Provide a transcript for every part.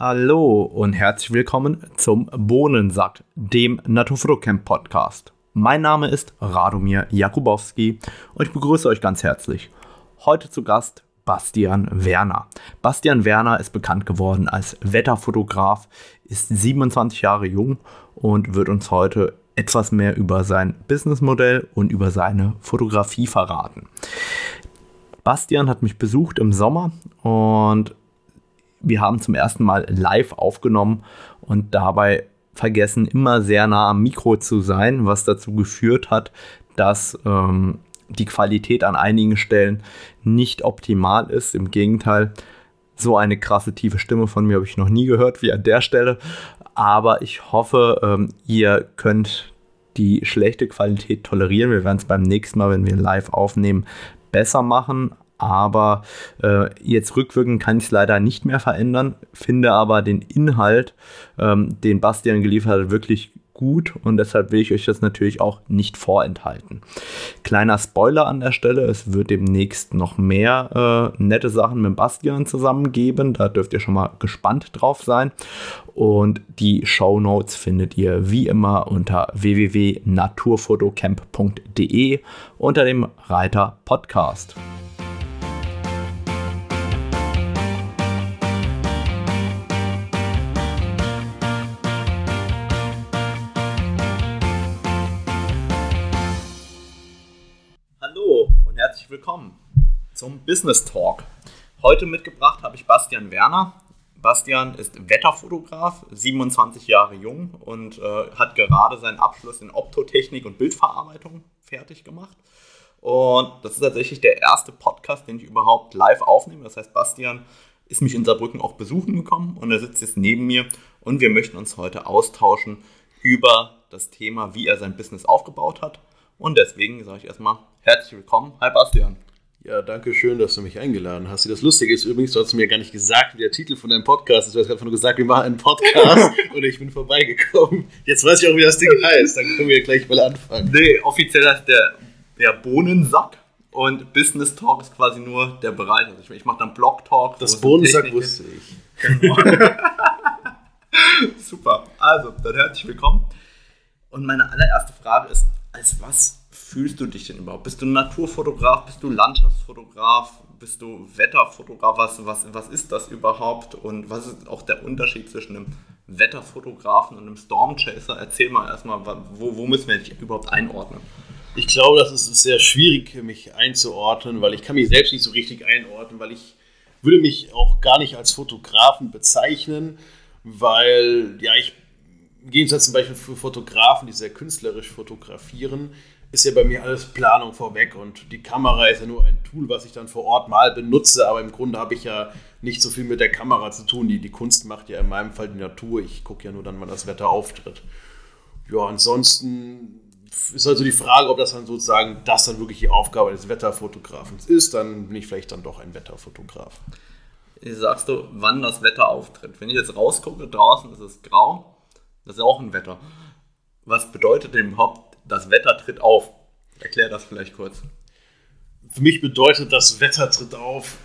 Hallo und herzlich willkommen zum Bohnensack, dem Naturfotocamp Podcast. Mein Name ist Radomir Jakubowski und ich begrüße euch ganz herzlich. Heute zu Gast Bastian Werner. Bastian Werner ist bekannt geworden als Wetterfotograf, ist 27 Jahre jung und wird uns heute etwas mehr über sein Businessmodell und über seine Fotografie verraten. Bastian hat mich besucht im Sommer und wir haben zum ersten Mal live aufgenommen und dabei vergessen, immer sehr nah am Mikro zu sein, was dazu geführt hat, dass ähm, die Qualität an einigen Stellen nicht optimal ist. Im Gegenteil, so eine krasse tiefe Stimme von mir habe ich noch nie gehört wie an der Stelle. Aber ich hoffe, ähm, ihr könnt die schlechte Qualität tolerieren. Wir werden es beim nächsten Mal, wenn wir live aufnehmen, besser machen. Aber äh, jetzt rückwirkend kann ich es leider nicht mehr verändern, finde aber den Inhalt, ähm, den Bastian geliefert hat, wirklich gut und deshalb will ich euch das natürlich auch nicht vorenthalten. Kleiner Spoiler an der Stelle, es wird demnächst noch mehr äh, nette Sachen mit Bastian zusammen geben, da dürft ihr schon mal gespannt drauf sein und die Show Notes findet ihr wie immer unter www.naturfotocamp.de unter dem Reiter Podcast. Willkommen zum Business Talk. Heute mitgebracht habe ich Bastian Werner. Bastian ist Wetterfotograf, 27 Jahre jung und äh, hat gerade seinen Abschluss in Optotechnik und Bildverarbeitung fertig gemacht. Und das ist tatsächlich der erste Podcast, den ich überhaupt live aufnehme. Das heißt, Bastian ist mich in Saarbrücken auch besuchen gekommen und er sitzt jetzt neben mir und wir möchten uns heute austauschen über das Thema, wie er sein Business aufgebaut hat. Und deswegen sage ich erstmal Herzlich willkommen. Hi Bastian. Ja, danke schön, dass du mich eingeladen hast. Das Lustige ist übrigens, du hast mir gar nicht gesagt, wie der Titel von deinem Podcast ist. Du hast einfach nur gesagt, wir machen einen Podcast und ich bin vorbeigekommen. Jetzt weiß ich auch, wie das Ding heißt. Dann können wir gleich mal anfangen. Nee, offiziell heißt der, der Bohnensack und Business Talk ist quasi nur der Bereich. Also ich, ich mache dann Blog Talk. Das Bohnensack wusste ich. Genau. Super. Also, dann herzlich willkommen. Und meine allererste Frage ist, als was fühlst du dich denn überhaupt? Bist du Naturfotograf? Bist du Landschaftsfotograf? Bist du Wetterfotograf? Was, was, was ist das überhaupt? Und was ist auch der Unterschied zwischen einem Wetterfotografen und einem Stormchaser? Erzähl mal erstmal, wo, wo müssen wir dich überhaupt einordnen? Ich glaube, das ist sehr schwierig, mich einzuordnen, weil ich kann mich selbst nicht so richtig einordnen, weil ich würde mich auch gar nicht als Fotografen bezeichnen, weil ja ich im Gegensatz zum Beispiel für Fotografen, die sehr künstlerisch fotografieren, ist ja bei mir alles Planung vorweg und die Kamera ist ja nur ein Tool, was ich dann vor Ort mal benutze, aber im Grunde habe ich ja nicht so viel mit der Kamera zu tun. Die, die Kunst macht ja in meinem Fall die Natur. Ich gucke ja nur dann, wann das Wetter auftritt. Ja, ansonsten ist also die Frage, ob das dann sozusagen das dann wirklich die Aufgabe des Wetterfotografens ist, dann bin ich vielleicht dann doch ein Wetterfotograf. Sagst du, wann das Wetter auftritt? Wenn ich jetzt rausgucke, draußen ist es grau, das ist auch ein Wetter. Was bedeutet denn überhaupt das Wetter tritt auf. Erklär das vielleicht kurz. Für mich bedeutet das Wetter tritt auf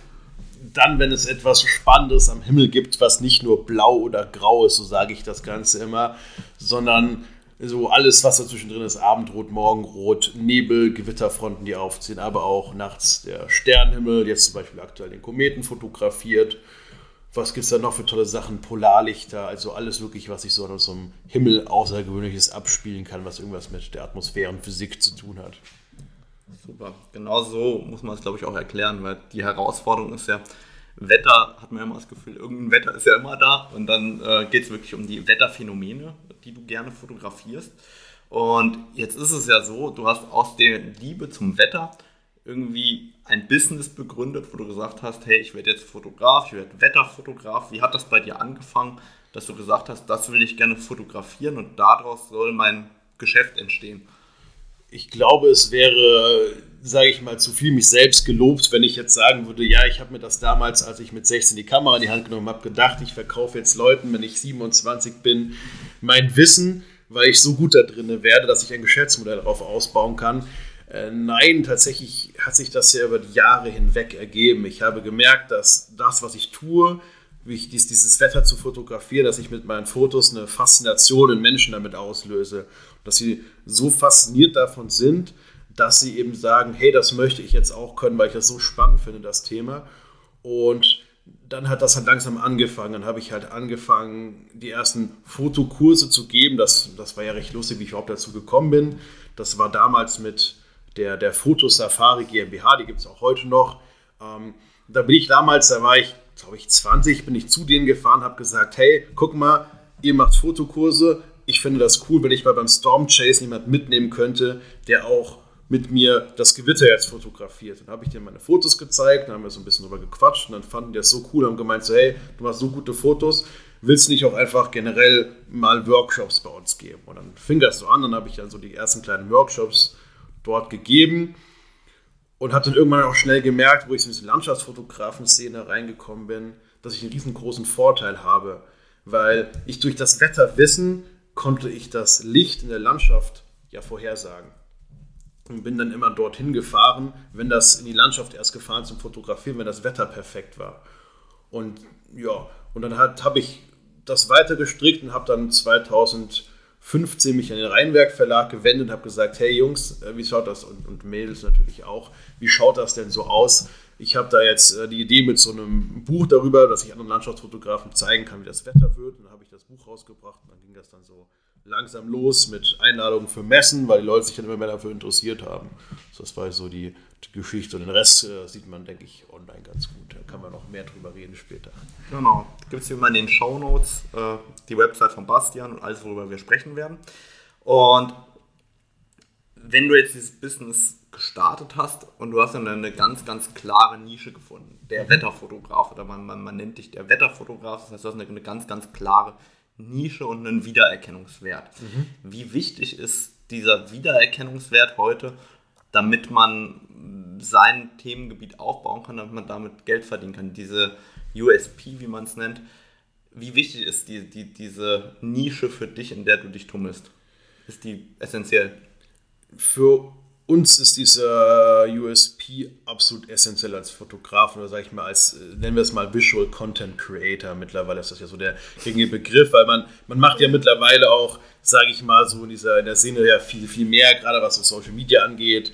dann, wenn es etwas Spannendes am Himmel gibt, was nicht nur blau oder grau ist, so sage ich das Ganze immer, sondern so alles, was dazwischen drin ist, Abendrot, Morgenrot, Nebel, Gewitterfronten, die aufziehen, aber auch nachts der Sternenhimmel, jetzt zum Beispiel aktuell den Kometen fotografiert was gibt es da noch für tolle Sachen? Polarlichter, also alles wirklich, was sich so an einem Himmel Außergewöhnliches abspielen kann, was irgendwas mit der Atmosphärenphysik zu tun hat. Super, genau so muss man es, glaube ich, auch erklären, weil die Herausforderung ist ja, Wetter hat man immer das Gefühl, irgendein Wetter ist ja immer da und dann äh, geht es wirklich um die Wetterphänomene, die du gerne fotografierst. Und jetzt ist es ja so, du hast aus der Liebe zum Wetter irgendwie ein Business begründet, wo du gesagt hast, hey, ich werde jetzt Fotograf, ich werde Wetterfotograf. Wie hat das bei dir angefangen, dass du gesagt hast, das will ich gerne fotografieren und daraus soll mein Geschäft entstehen? Ich glaube, es wäre, sage ich mal, zu viel mich selbst gelobt, wenn ich jetzt sagen würde, ja, ich habe mir das damals, als ich mit 16 die Kamera in die Hand genommen habe, gedacht, ich verkaufe jetzt Leuten, wenn ich 27 bin, mein Wissen, weil ich so gut da drin werde, dass ich ein Geschäftsmodell darauf ausbauen kann. Äh, nein, tatsächlich hat sich das ja über die Jahre hinweg ergeben. Ich habe gemerkt, dass das, was ich tue, wie dies, dieses Wetter zu fotografieren, dass ich mit meinen Fotos eine Faszination in Menschen damit auslöse. Dass sie so fasziniert davon sind, dass sie eben sagen, hey, das möchte ich jetzt auch können, weil ich das so spannend finde, das Thema. Und dann hat das halt langsam angefangen. Dann habe ich halt angefangen, die ersten Fotokurse zu geben. Das, das war ja recht lustig, wie ich überhaupt dazu gekommen bin. Das war damals mit der, der Fotosafari GmbH, die gibt es auch heute noch. Ähm, da bin ich damals, da war ich, glaube ich, 20, bin ich zu denen gefahren, habe gesagt, hey, guck mal, ihr macht Fotokurse. Ich finde das cool, wenn ich mal beim Storm Chase jemand mitnehmen könnte, der auch mit mir das Gewitter jetzt fotografiert. Dann habe ich denen meine Fotos gezeigt, dann haben wir so ein bisschen drüber gequatscht und dann fanden die das so cool und haben gemeint, so, hey, du machst so gute Fotos, willst du nicht auch einfach generell mal Workshops bei uns geben? Und dann fing das so an, dann habe ich dann so die ersten kleinen Workshops dort gegeben und habe dann irgendwann auch schnell gemerkt, wo ich in diese Landschaftsfotografen-Szene reingekommen bin, dass ich einen riesengroßen Vorteil habe, weil ich durch das Wetter wissen konnte ich das Licht in der Landschaft ja vorhersagen und bin dann immer dorthin gefahren, wenn das in die Landschaft erst gefahren zum Fotografieren, wenn das Wetter perfekt war. Und ja, und dann habe ich das weiter gestrickt und habe dann 2015 mich an den Rheinwerk Verlag gewendet und habe gesagt, hey Jungs, äh, wie schaut das und, und Mädels natürlich auch, wie schaut das denn so aus? Ich habe da jetzt äh, die Idee mit so einem Buch darüber, dass ich anderen Landschaftsfotografen zeigen kann, wie das Wetter wird. Und dann habe ich das Buch rausgebracht und dann ging das dann so langsam los mit Einladungen für Messen, weil die Leute sich dann immer mehr dafür interessiert haben. Das war so die Geschichte. Und den Rest äh, sieht man, denke ich, online ganz gut. Da kann man noch mehr drüber reden später. Genau. Gibt es hier mal in den Show Notes äh, die Website von Bastian und alles, worüber wir sprechen werden. Und wenn du jetzt dieses Business gestartet hast und du hast dann eine ganz, ganz klare Nische gefunden, der mhm. Wetterfotograf oder man, man, man nennt dich der Wetterfotograf, das heißt, du hast eine, eine ganz, ganz klare Nische und einen Wiedererkennungswert. Mhm. Wie wichtig ist dieser Wiedererkennungswert heute, damit man sein Themengebiet aufbauen kann, damit man damit Geld verdienen kann? Diese USP, wie man es nennt. Wie wichtig ist die, die, diese Nische für dich, in der du dich tummelst? Ist die essentiell? Für uns ist dieser USP absolut essentiell als Fotograf oder sage ich mal als, äh, nennen wir es mal Visual Content Creator. Mittlerweile ist das ja so der gängige Begriff, weil man, man macht ja mittlerweile auch, sage ich mal, so in dieser in der Szene ja viel, viel mehr, gerade was so Social Media angeht.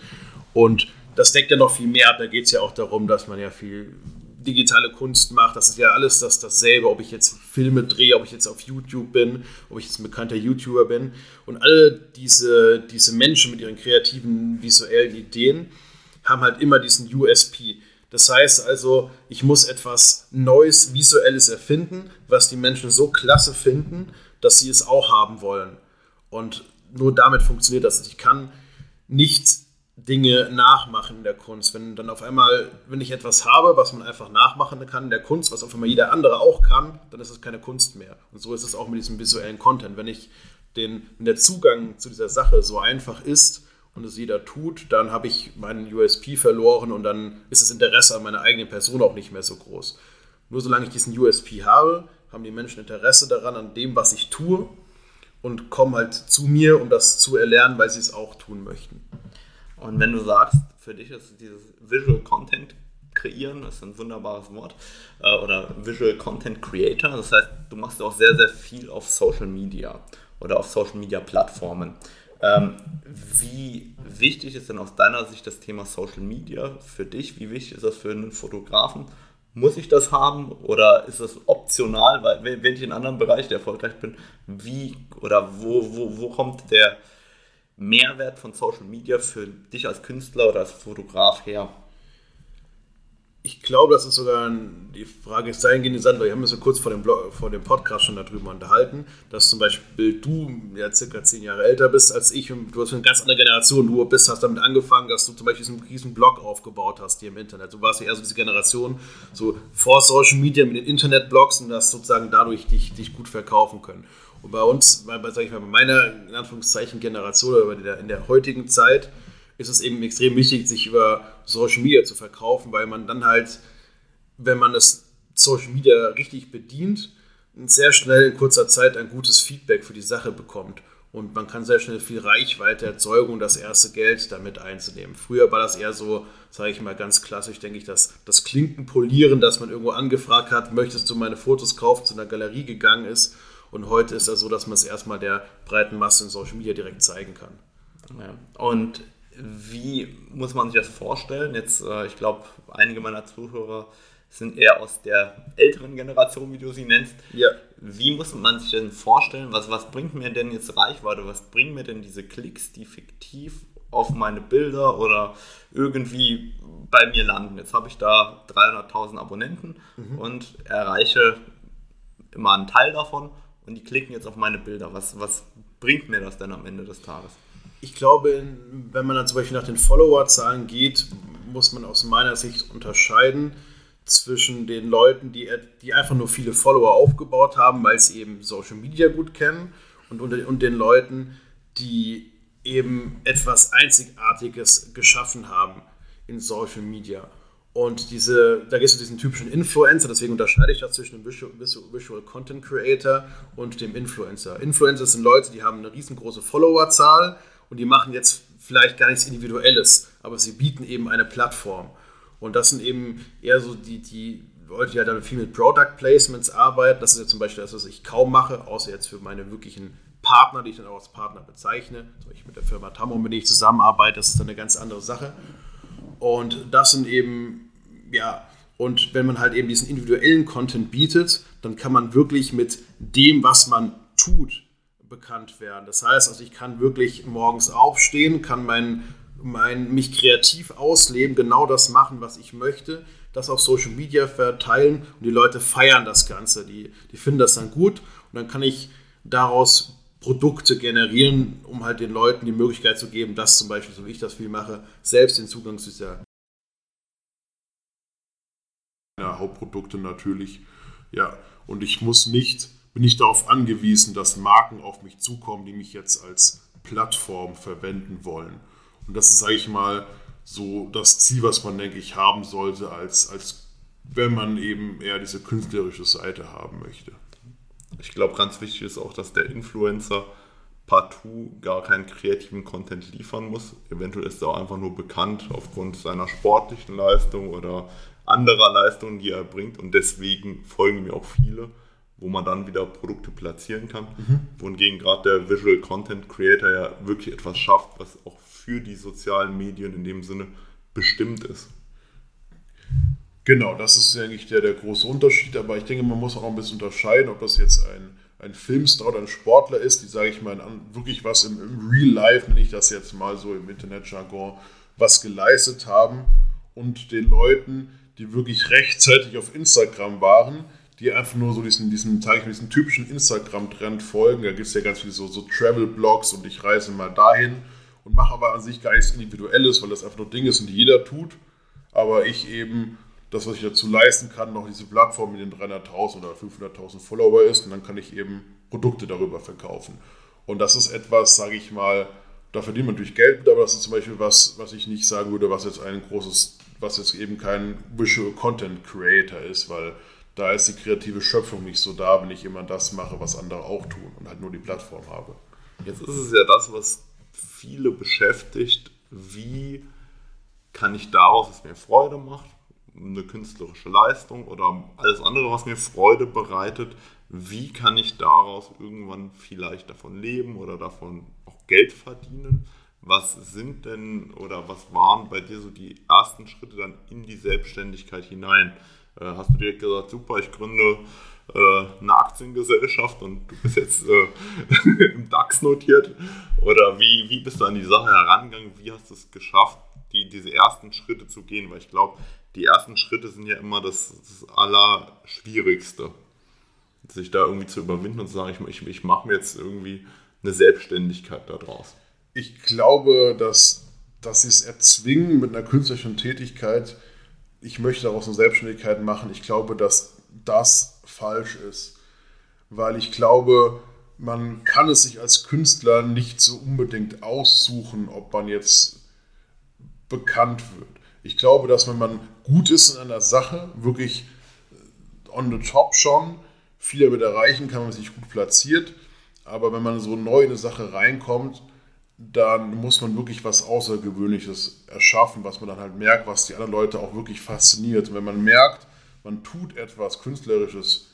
Und das deckt ja noch viel mehr ab. Da geht es ja auch darum, dass man ja viel digitale Kunst macht. Das ist ja alles das, dasselbe, ob ich jetzt Filme drehe, ob ich jetzt auf YouTube bin, ob ich jetzt ein bekannter YouTuber bin. Und alle diese, diese Menschen mit ihren kreativen visuellen Ideen haben halt immer diesen USP. Das heißt also, ich muss etwas Neues, Visuelles erfinden, was die Menschen so klasse finden, dass sie es auch haben wollen. Und nur damit funktioniert das. Ich kann nicht Dinge nachmachen in der Kunst. Wenn dann auf einmal, wenn ich etwas habe, was man einfach nachmachen kann in der Kunst, was auf einmal jeder andere auch kann, dann ist es keine Kunst mehr. Und so ist es auch mit diesem visuellen Content. Wenn ich den, wenn der Zugang zu dieser Sache so einfach ist und es jeder tut, dann habe ich meinen USP verloren und dann ist das Interesse an meiner eigenen Person auch nicht mehr so groß. Nur solange ich diesen USP habe, haben die Menschen Interesse daran, an dem, was ich tue und kommen halt zu mir, um das zu erlernen, weil sie es auch tun möchten. Und wenn du sagst, für dich ist dieses Visual Content kreieren, ist ein wunderbares Wort, äh, oder Visual Content Creator, das heißt, du machst auch sehr, sehr viel auf Social Media oder auf Social Media Plattformen. Ähm, wie wichtig ist denn aus deiner Sicht das Thema Social Media für dich? Wie wichtig ist das für einen Fotografen? Muss ich das haben oder ist das optional? Weil wenn ich in einem anderen Bereich erfolgreich bin, wie oder wo, wo, wo kommt der, Mehrwert von Social Media für dich als Künstler oder als Fotograf her? Ich glaube, das ist sogar die Frage ist dahingehend interessant, weil wir haben uns ja kurz vor dem, Blog, vor dem Podcast schon darüber unterhalten, dass zum Beispiel du ja circa zehn Jahre älter bist als ich und du hast eine ganz andere Generation. Du bist, hast damit angefangen, dass du zum Beispiel diesen riesen Blog aufgebaut hast hier im Internet. Du warst ja eher so diese Generation, so vor Social Media mit den Internetblogs und das sozusagen dadurch dich, dich gut verkaufen können. Und bei uns, bei, sag ich mal, bei meiner in Anführungszeichen Generation oder in der, in der heutigen Zeit ist es eben extrem wichtig, sich über Social Media zu verkaufen, weil man dann halt, wenn man das Social Media richtig bedient, sehr schnell in kurzer Zeit ein gutes Feedback für die Sache bekommt. und man kann sehr schnell viel Reichweite erzeugen, um das erste Geld damit einzunehmen. Früher war das eher so, sage ich mal ganz klassisch, denke ich, dass das Klinkenpolieren, dass man irgendwo angefragt hat, möchtest du meine Fotos kaufen, zu einer Galerie gegangen ist. Und heute ist das so, dass man es erstmal der breiten Masse in Social Media direkt zeigen kann. Ja. Und wie muss man sich das vorstellen? Jetzt, äh, ich glaube, einige meiner Zuhörer sind eher aus der älteren Generation, wie du sie nennst. Ja. Wie muss man sich denn vorstellen, was, was bringt mir denn jetzt Reichweite, was bringen mir denn diese Klicks, die fiktiv auf meine Bilder oder irgendwie bei mir landen? Jetzt habe ich da 300.000 Abonnenten mhm. und erreiche immer einen Teil davon und die klicken jetzt auf meine Bilder. Was, was bringt mir das denn am Ende des Tages? Ich glaube, wenn man dann zum Beispiel nach den Followerzahlen geht, muss man aus meiner Sicht unterscheiden zwischen den Leuten, die, die einfach nur viele Follower aufgebaut haben, weil sie eben Social Media gut kennen, und, und den Leuten, die eben etwas Einzigartiges geschaffen haben in Social Media. Und diese, da gehst du diesen typischen Influencer, deswegen unterscheide ich das zwischen dem Visual, Visual Content Creator und dem Influencer. Influencer sind Leute, die haben eine riesengroße Followerzahl und die machen jetzt vielleicht gar nichts Individuelles, aber sie bieten eben eine Plattform. Und das sind eben eher so die, die Leute, die halt dann viel mit Product Placements arbeiten. Das ist ja zum Beispiel das, was ich kaum mache, außer jetzt für meine wirklichen Partner, die ich dann auch als Partner bezeichne. Also ich mit der Firma Tamron, mit der ich zusammenarbeite, das ist dann eine ganz andere Sache. Und das sind eben, ja, und wenn man halt eben diesen individuellen Content bietet, dann kann man wirklich mit dem, was man tut, bekannt werden. Das heißt, also ich kann wirklich morgens aufstehen, kann meinen mein, mich kreativ ausleben, genau das machen, was ich möchte, das auf Social Media verteilen und die Leute feiern das Ganze, die, die finden das dann gut und dann kann ich daraus Produkte generieren, um halt den Leuten die Möglichkeit zu geben, dass zum Beispiel, so wie ich das viel mache, selbst den Zugang zu dieser ja, Hauptprodukte natürlich. Ja, und ich muss nicht, bin nicht darauf angewiesen, dass Marken auf mich zukommen, die mich jetzt als Plattform verwenden wollen. Und das ist, sage ich mal, so das Ziel, was man, denke ich, haben sollte, als, als wenn man eben eher diese künstlerische Seite haben möchte. Ich glaube, ganz wichtig ist auch, dass der Influencer partout gar keinen kreativen Content liefern muss. Eventuell ist er auch einfach nur bekannt aufgrund seiner sportlichen Leistung oder anderer Leistungen, die er bringt. Und deswegen folgen mir auch viele, wo man dann wieder Produkte platzieren kann. Mhm. Wohingegen gerade der Visual Content Creator ja wirklich etwas schafft, was auch für die sozialen Medien in dem Sinne bestimmt ist. Genau, das ist eigentlich der, der große Unterschied, aber ich denke, man muss auch ein bisschen unterscheiden, ob das jetzt ein, ein Filmstar oder ein Sportler ist, die, sage ich mal, wirklich was im, im Real Life, nenne ich das jetzt mal so im Internetjargon, was geleistet haben und den Leuten, die wirklich rechtzeitig auf Instagram waren, die einfach nur so diesen, diesen, ich mal, diesen typischen Instagram-Trend folgen. Da gibt es ja ganz viele so, so Travel-Blogs und ich reise mal dahin und mache aber an sich gar nichts Individuelles, weil das einfach nur Dinge sind, die jeder tut. Aber ich eben das, was ich dazu leisten kann, noch diese Plattform mit den 300.000 oder 500.000 Follower ist und dann kann ich eben Produkte darüber verkaufen. Und das ist etwas, sage ich mal, da verdient man natürlich Geld mit, aber das ist zum Beispiel was, was ich nicht sagen würde, was jetzt ein großes, was jetzt eben kein Visual Content Creator ist, weil da ist die kreative Schöpfung nicht so da, wenn ich immer das mache, was andere auch tun und halt nur die Plattform habe. Jetzt ist es ja das, was viele beschäftigt, wie kann ich daraus, was mir Freude macht, eine künstlerische Leistung oder alles andere, was mir Freude bereitet, wie kann ich daraus irgendwann vielleicht davon leben oder davon auch Geld verdienen? Was sind denn oder was waren bei dir so die ersten Schritte dann in die Selbstständigkeit hinein? Äh, hast du direkt gesagt, super, ich gründe äh, eine Aktiengesellschaft und du bist jetzt äh, im DAX notiert? Oder wie, wie bist du an die Sache herangegangen? Wie hast du es geschafft, die, diese ersten Schritte zu gehen? Weil ich glaube, die ersten Schritte sind ja immer das, das Allerschwierigste. Sich da irgendwie zu überwinden und zu sagen, ich, ich, ich mache mir jetzt irgendwie eine Selbstständigkeit daraus. Ich glaube, dass, dass sie es erzwingen mit einer künstlerischen Tätigkeit, ich möchte daraus eine Selbstständigkeit machen. Ich glaube, dass das falsch ist. Weil ich glaube, man kann es sich als Künstler nicht so unbedingt aussuchen, ob man jetzt bekannt wird. Ich glaube, dass wenn man gut ist in einer Sache, wirklich on the top schon, viel damit erreichen kann, wenn man sich gut platziert. Aber wenn man so neu in eine Sache reinkommt, dann muss man wirklich was Außergewöhnliches erschaffen, was man dann halt merkt, was die anderen Leute auch wirklich fasziniert. Und wenn man merkt, man tut etwas Künstlerisches,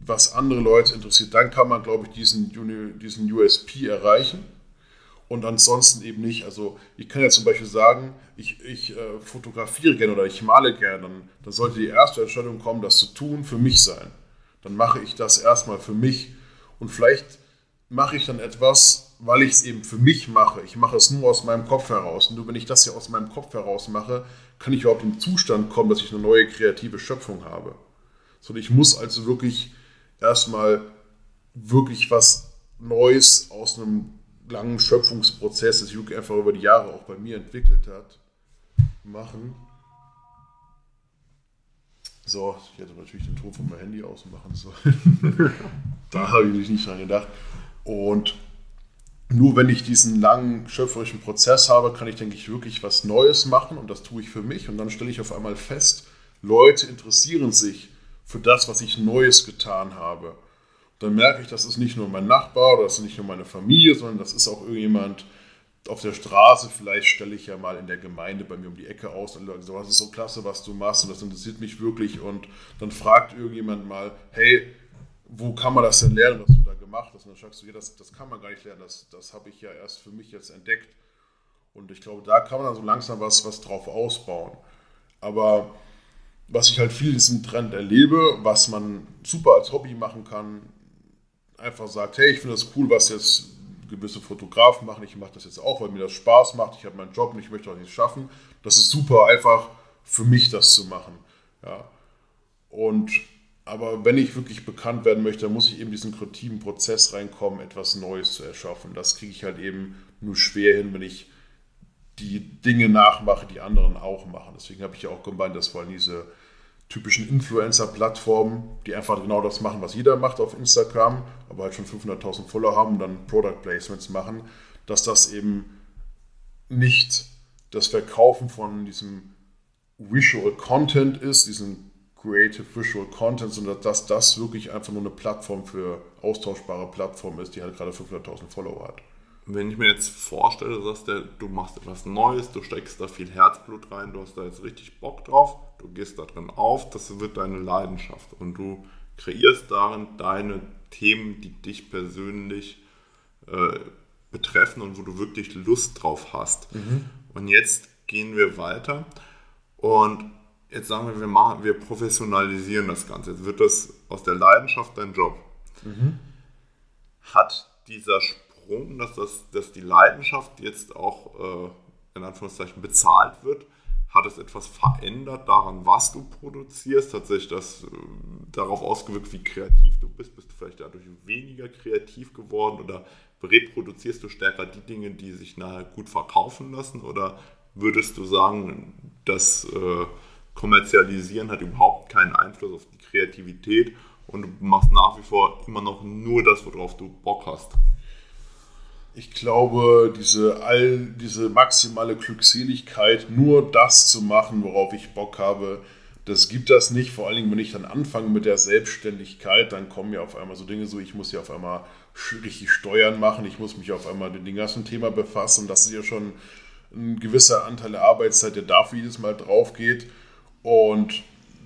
was andere Leute interessiert, dann kann man, glaube ich, diesen, diesen USP erreichen und ansonsten eben nicht. Also ich kann ja zum Beispiel sagen, ich, ich äh, fotografiere gerne oder ich male gerne, dann, dann sollte die erste Entscheidung kommen, das zu tun, für mich sein. Dann mache ich das erstmal für mich und vielleicht mache ich dann etwas, weil ich es eben für mich mache. Ich mache es nur aus meinem Kopf heraus. Und nur wenn ich das ja aus meinem Kopf heraus mache, kann ich überhaupt im Zustand kommen, dass ich eine neue kreative Schöpfung habe. So, ich muss also wirklich erstmal wirklich was Neues aus einem langen Schöpfungsprozess, das Juke einfach über die Jahre auch bei mir entwickelt hat, machen. So, ich hätte natürlich den Ton von meinem Handy ausmachen sollen. da habe ich nicht dran gedacht. Und nur wenn ich diesen langen schöpferischen Prozess habe, kann ich, denke ich, wirklich was Neues machen und das tue ich für mich. Und dann stelle ich auf einmal fest, Leute interessieren sich für das, was ich Neues getan habe dann merke ich, das ist nicht nur mein Nachbar oder das ist nicht nur meine Familie, sondern das ist auch irgendjemand auf der Straße. Vielleicht stelle ich ja mal in der Gemeinde bei mir um die Ecke aus und sagen so, was ist so klasse, was du machst und das interessiert mich wirklich. Und dann fragt irgendjemand mal, hey, wo kann man das denn lernen, was du da gemacht hast? Und dann sagst du, ja, das, das kann man gar nicht lernen, das, das habe ich ja erst für mich jetzt entdeckt. Und ich glaube, da kann man dann so langsam was, was drauf ausbauen. Aber was ich halt viel in diesem Trend erlebe, was man super als Hobby machen kann, einfach sagt, hey, ich finde das cool, was jetzt gewisse Fotografen machen, ich mache das jetzt auch, weil mir das Spaß macht, ich habe meinen Job und ich möchte auch nichts schaffen. Das ist super einfach für mich, das zu machen. Ja. Und aber wenn ich wirklich bekannt werden möchte, dann muss ich eben diesen kreativen Prozess reinkommen, etwas Neues zu erschaffen. Das kriege ich halt eben nur schwer hin, wenn ich die Dinge nachmache, die anderen auch machen. Deswegen habe ich ja auch gemeint, dass vor allem diese typischen Influencer-Plattformen, die einfach genau das machen, was jeder macht auf Instagram, aber halt schon 500.000 Follower haben und dann Product Placements machen, dass das eben nicht das Verkaufen von diesem Visual Content ist, diesen Creative Visual Content, sondern dass das wirklich einfach nur eine Plattform für austauschbare Plattform ist, die halt gerade 500.000 Follower hat. Wenn ich mir jetzt vorstelle, dass der, du machst etwas Neues, du steckst da viel Herzblut rein, du hast da jetzt richtig Bock drauf, du gehst da drin auf, das wird deine Leidenschaft und du kreierst darin deine Themen, die dich persönlich äh, betreffen und wo du wirklich Lust drauf hast. Mhm. Und jetzt gehen wir weiter und jetzt sagen wir, wir, machen, wir professionalisieren das Ganze. Jetzt wird das aus der Leidenschaft dein Job. Mhm. Hat dieser Sprung, dass, das, dass die Leidenschaft jetzt auch äh, in Anführungszeichen bezahlt wird, hat es etwas verändert daran, was du produzierst? Hat sich das äh, darauf ausgewirkt, wie kreativ du bist? Bist du vielleicht dadurch weniger kreativ geworden oder reproduzierst du stärker die Dinge, die sich nachher gut verkaufen lassen? Oder würdest du sagen, das äh, Kommerzialisieren hat überhaupt keinen Einfluss auf die Kreativität und du machst nach wie vor immer noch nur das, worauf du Bock hast? ich glaube, diese, all, diese maximale Glückseligkeit, nur das zu machen, worauf ich Bock habe, das gibt das nicht. Vor allen Dingen, wenn ich dann anfange mit der Selbstständigkeit, dann kommen ja auf einmal so Dinge so, ich muss ja auf einmal richtig Steuern machen, ich muss mich auf einmal mit dem ganzen Thema befassen. Das ist ja schon ein gewisser Anteil der Arbeitszeit, der dafür jedes Mal drauf geht. Und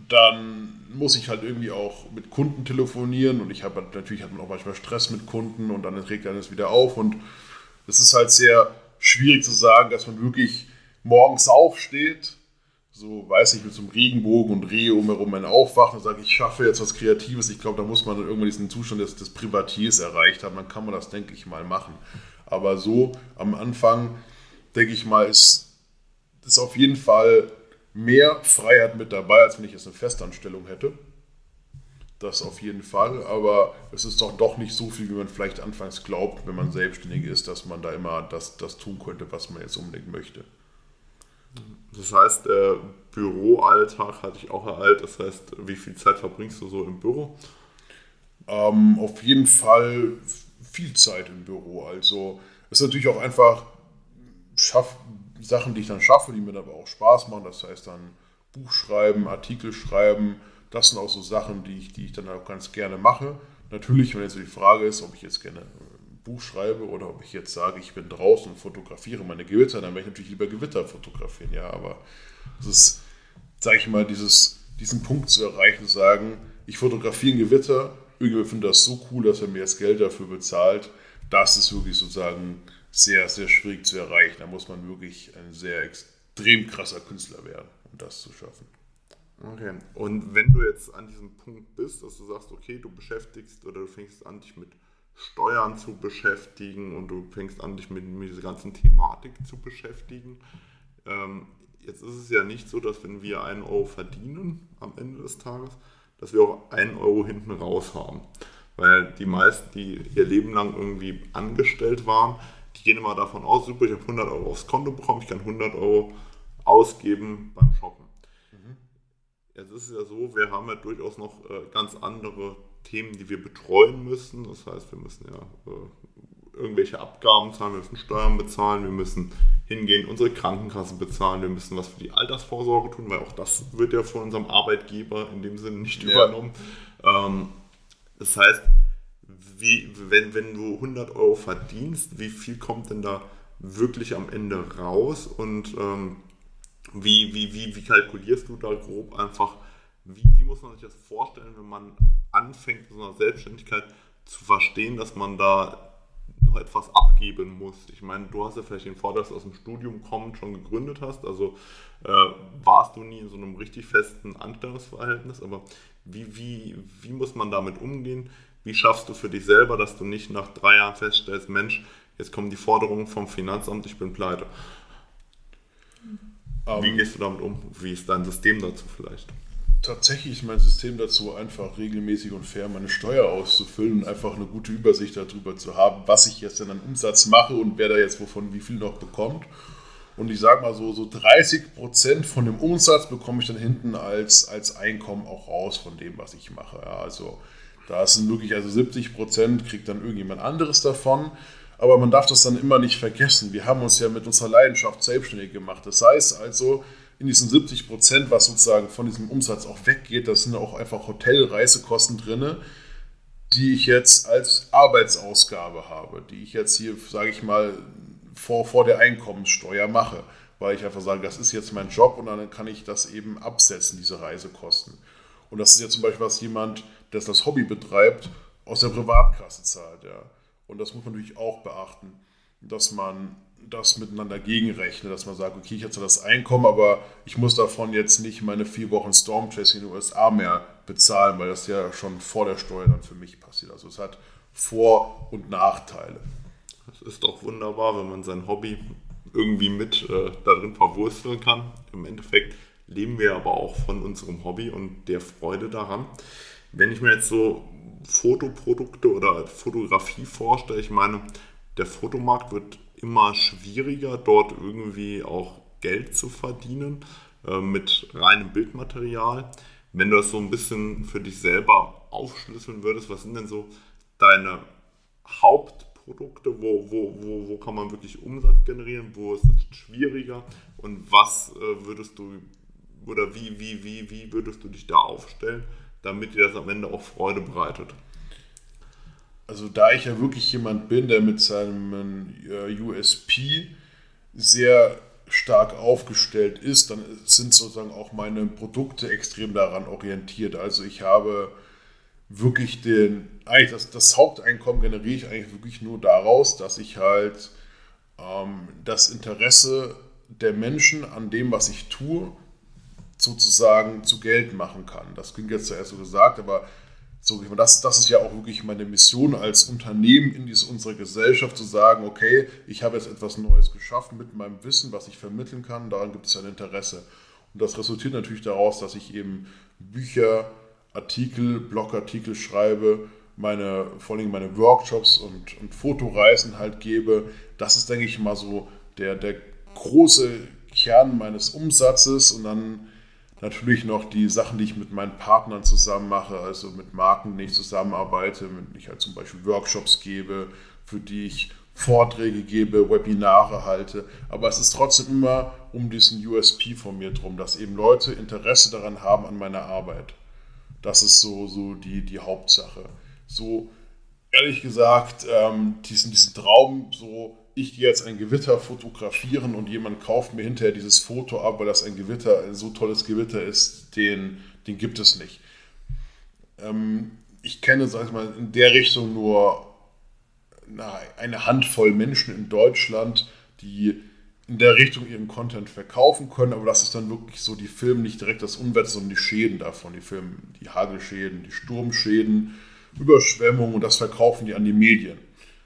dann muss ich halt irgendwie auch mit Kunden telefonieren und ich habe natürlich hat man auch manchmal Stress mit Kunden und dann trägt er das wieder auf und es ist halt sehr schwierig zu sagen, dass man wirklich morgens aufsteht, so weiß ich, mit so einem Regenbogen und Rehe umherum einen aufwacht und sagt, ich schaffe jetzt was Kreatives. Ich glaube, da muss man dann irgendwann diesen Zustand des, des Privatiers erreicht haben. Dann kann man das, denke ich mal, machen. Aber so am Anfang, denke ich mal, ist, ist auf jeden Fall mehr Freiheit mit dabei, als wenn ich jetzt eine Festanstellung hätte. Das auf jeden Fall, aber es ist doch, doch nicht so viel, wie man vielleicht anfangs glaubt, wenn man selbstständig ist, dass man da immer das, das tun könnte, was man jetzt unbedingt möchte. Das heißt, der Büroalltag hatte ich auch ereilt. Das heißt, wie viel Zeit verbringst du so im Büro? Ähm, auf jeden Fall viel Zeit im Büro. Also es ist natürlich auch einfach, schaff, Sachen, die ich dann schaffe, die mir aber auch Spaß machen. Das heißt dann Buch schreiben, Artikel schreiben. Das sind auch so Sachen, die ich, die ich dann auch ganz gerne mache. natürlich, wenn jetzt die Frage ist, ob ich jetzt gerne ein Buch schreibe oder ob ich jetzt sage, ich bin draußen und fotografiere meine Gewitter, dann werde ich natürlich lieber Gewitter fotografieren, ja, aber es ist, sage ich mal, dieses, diesen Punkt zu erreichen, zu sagen, ich fotografiere ein Gewitter, irgendjemand findet das so cool, dass er mir jetzt Geld dafür bezahlt, das ist wirklich sozusagen sehr, sehr schwierig zu erreichen. Da muss man wirklich ein sehr extrem krasser Künstler werden, um das zu schaffen. Okay, und wenn du jetzt an diesem Punkt bist, dass du sagst, okay, du beschäftigst oder du fängst an, dich mit Steuern zu beschäftigen und du fängst an, dich mit, mit dieser ganzen Thematik zu beschäftigen. Ähm, jetzt ist es ja nicht so, dass wenn wir einen Euro verdienen am Ende des Tages, dass wir auch einen Euro hinten raus haben. Weil die meisten, die ihr Leben lang irgendwie angestellt waren, die gehen immer davon aus, super, ich habe 100 Euro aufs Konto bekommen, ich kann 100 Euro ausgeben beim Shoppen. Mhm. Jetzt ist es ja so, wir haben ja durchaus noch äh, ganz andere Themen, die wir betreuen müssen. Das heißt, wir müssen ja äh, irgendwelche Abgaben zahlen, wir müssen Steuern bezahlen, wir müssen hingehen, unsere Krankenkasse bezahlen, wir müssen was für die Altersvorsorge tun, weil auch das wird ja von unserem Arbeitgeber in dem Sinne nicht ja. übernommen. Ähm, das heißt, wie, wenn, wenn du 100 Euro verdienst, wie viel kommt denn da wirklich am Ende raus und ähm, wie, wie, wie, wie kalkulierst du da grob einfach, wie, wie muss man sich das vorstellen, wenn man anfängt, in so einer Selbstständigkeit zu verstehen, dass man da noch etwas abgeben muss. Ich meine, du hast ja vielleicht den Vorteil, dass du aus dem Studium kommend schon gegründet hast, also äh, warst du nie in so einem richtig festen Anstellungsverhältnis, aber wie, wie, wie muss man damit umgehen? Wie schaffst du für dich selber, dass du nicht nach drei Jahren feststellst, Mensch, jetzt kommen die Forderungen vom Finanzamt, ich bin pleite? Um, wie ähm. gehst du damit um? Wie ist dein System dazu vielleicht? Tatsächlich ist mein System dazu, einfach regelmäßig und fair meine Steuer auszufüllen und einfach eine gute Übersicht darüber zu haben, was ich jetzt denn an Umsatz mache und wer da jetzt wovon wie viel noch bekommt. Und ich sage mal so, so 30 Prozent von dem Umsatz bekomme ich dann hinten als, als Einkommen auch raus von dem, was ich mache. Ja, also da sind wirklich, also 70 Prozent kriegt dann irgendjemand anderes davon. Aber man darf das dann immer nicht vergessen. Wir haben uns ja mit unserer Leidenschaft selbstständig gemacht. Das heißt also, in diesen 70 Prozent, was sozusagen von diesem Umsatz auch weggeht, da sind auch einfach Hotelreisekosten drin, die ich jetzt als Arbeitsausgabe habe, die ich jetzt hier, sage ich mal, vor, vor der Einkommenssteuer mache, weil ich einfach sage, das ist jetzt mein Job und dann kann ich das eben absetzen, diese Reisekosten. Und das ist ja zum Beispiel was jemand, der das Hobby betreibt, aus der Privatkasse zahlt. Ja. Und das muss man natürlich auch beachten, dass man das miteinander gegenrechnet, dass man sagt, okay, ich zwar das Einkommen, aber ich muss davon jetzt nicht meine vier Wochen Stormchase in den USA mehr bezahlen, weil das ja schon vor der Steuer dann für mich passiert. Also es hat Vor- und Nachteile. Es ist doch wunderbar, wenn man sein Hobby irgendwie mit äh, darin verwursteln kann. Im Endeffekt leben wir aber auch von unserem Hobby und der Freude daran. Wenn ich mir jetzt so Fotoprodukte oder Fotografie vorstelle, ich meine, der Fotomarkt wird immer schwieriger, dort irgendwie auch Geld zu verdienen äh, mit reinem Bildmaterial. Wenn du das so ein bisschen für dich selber aufschlüsseln würdest, was sind denn so deine Hauptprodukte, wo, wo, wo, wo kann man wirklich Umsatz generieren, wo ist es schwieriger und was äh, würdest du oder wie, wie, wie, wie würdest du dich da aufstellen, damit dir das am Ende auch Freude bereitet? Also da ich ja wirklich jemand bin, der mit seinem äh, USP sehr stark aufgestellt ist, dann sind sozusagen auch meine Produkte extrem daran orientiert. Also ich habe wirklich den, eigentlich das, das Haupteinkommen generiere ich eigentlich wirklich nur daraus, dass ich halt ähm, das Interesse der Menschen an dem, was ich tue, sozusagen zu Geld machen kann. Das klingt jetzt zuerst so gesagt, aber so, das, das ist ja auch wirklich meine Mission als Unternehmen in diese, unserer Gesellschaft zu sagen, okay, ich habe jetzt etwas Neues geschaffen mit meinem Wissen, was ich vermitteln kann, daran gibt es ein Interesse. Und das resultiert natürlich daraus, dass ich eben Bücher, Artikel, Blogartikel schreibe, meine, vor allem meine Workshops und, und Fotoreisen halt gebe. Das ist, denke ich mal, so der, der große Kern meines Umsatzes und dann natürlich noch die Sachen, die ich mit meinen Partnern zusammen mache, also mit Marken, die ich zusammenarbeite, mit ich halt zum Beispiel Workshops gebe, für die ich Vorträge gebe, Webinare halte. Aber es ist trotzdem immer um diesen USP von mir drum, dass eben Leute Interesse daran haben an meiner Arbeit. Das ist so, so die, die Hauptsache. so ehrlich gesagt ähm, diesen, diesen Traum, so ich gehe jetzt ein Gewitter fotografieren und jemand kauft mir hinterher dieses Foto ab, weil das ein Gewitter, ein so tolles Gewitter ist, den, den gibt es nicht. Ähm, ich kenne, sag ich mal, in der Richtung nur na, eine Handvoll Menschen in Deutschland, die in der Richtung ihren Content verkaufen können, aber das ist dann wirklich so, die filmen nicht direkt das Unwetter, sondern die Schäden davon. Die filmen die Hagelschäden, die Sturmschäden, Überschwemmungen und das verkaufen die an die Medien.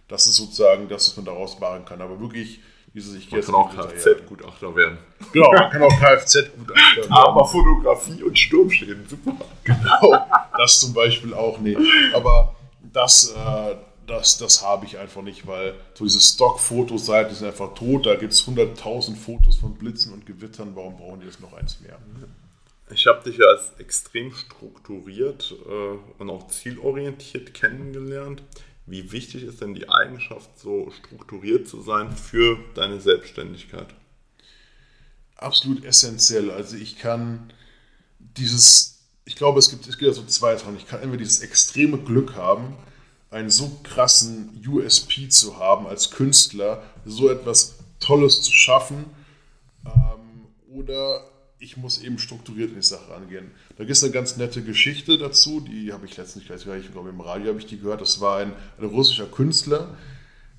Das ist sozusagen das, was man daraus machen kann. Aber wirklich, dieses ich Man kann auch Kfz-Gutachter werden. Genau, man kann auch Kfz-Gutachter werden. Aber Fotografie und Sturmschäden, super. Genau, das zum Beispiel auch, nee. Aber das, äh, das, das habe ich einfach nicht, weil so diese Stock-Fotoseiten sind einfach tot. Da gibt es 100.000 Fotos von Blitzen und Gewittern. Warum brauchen die jetzt noch eins mehr? Ich habe dich ja als extrem strukturiert äh, und auch zielorientiert kennengelernt. Wie wichtig ist denn die Eigenschaft, so strukturiert zu sein für deine Selbstständigkeit? Absolut essentiell. Also ich kann dieses, ich glaube, es gibt, es gibt ja so zwei Sachen. Ich kann entweder dieses extreme Glück haben, einen so krassen USP zu haben als Künstler, so etwas Tolles zu schaffen, ähm, oder ich muss eben strukturiert in die Sache angehen. Da gibt es eine ganz nette Geschichte dazu, die habe ich letztens, ich weiß gar nicht, im Radio habe ich die gehört. Das war ein, ein russischer Künstler,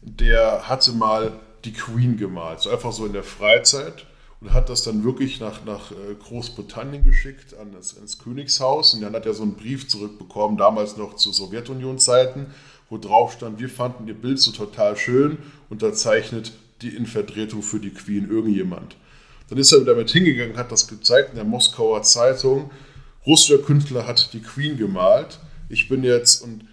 der hatte mal die Queen gemalt, so einfach so in der Freizeit und hat das dann wirklich nach, nach äh, Großbritannien geschickt, an ans Königshaus. Und dann hat er so einen Brief zurückbekommen, damals noch zu Sowjetunion-Zeiten, wo drauf stand, wir fanden ihr Bild so total schön, unterzeichnet die in Vertretung für die Queen irgendjemand. Dann ist er damit hingegangen, hat das gezeigt in der Moskauer Zeitung. Russischer Künstler hat die Queen gemalt. Ich bin jetzt, und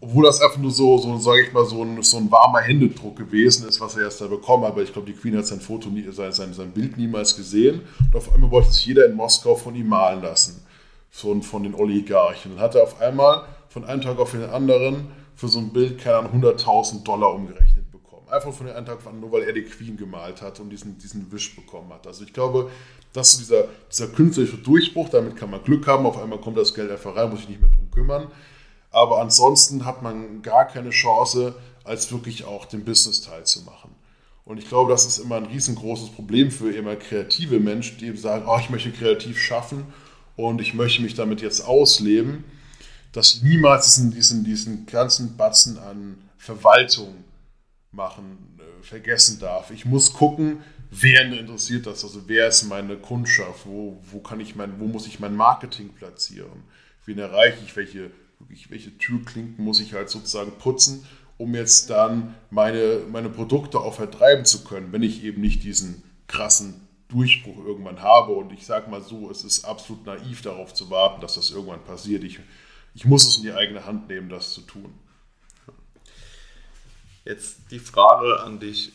obwohl das einfach nur so, so sage ich mal, so ein, so ein warmer Händedruck gewesen ist, was er erst da bekommen hat, aber ich glaube, die Queen hat sein Foto, nie, sein, sein, sein Bild niemals gesehen. Und auf einmal wollte sich jeder in Moskau von ihm malen lassen, von, von den Oligarchen. Dann hat er auf einmal von einem Tag auf den anderen für so ein Bild, keine Ahnung, 100.000 Dollar umgerechnet einfach von dem einen Tag an, nur weil er die Queen gemalt hat und diesen, diesen Wisch bekommen hat. Also ich glaube, das ist dieser, dieser künstlerische Durchbruch, damit kann man Glück haben, auf einmal kommt das Geld einfach rein, muss ich nicht mehr drum kümmern. Aber ansonsten hat man gar keine Chance, als wirklich auch den Business-Teil zu machen. Und ich glaube, das ist immer ein riesengroßes Problem für immer kreative Menschen, die sagen, oh, ich möchte kreativ schaffen und ich möchte mich damit jetzt ausleben, dass niemals diesen, diesen ganzen Batzen an Verwaltung machen, äh, vergessen darf. Ich muss gucken, wer interessiert das, also wer ist meine Kundschaft, wo, wo, kann ich mein, wo muss ich mein Marketing platzieren, wen erreiche ich, welche, welche Türklinken muss ich halt sozusagen putzen, um jetzt dann meine, meine Produkte auch vertreiben zu können, wenn ich eben nicht diesen krassen Durchbruch irgendwann habe. Und ich sage mal so, es ist absolut naiv darauf zu warten, dass das irgendwann passiert. Ich, ich muss es in die eigene Hand nehmen, das zu tun. Jetzt die Frage an dich,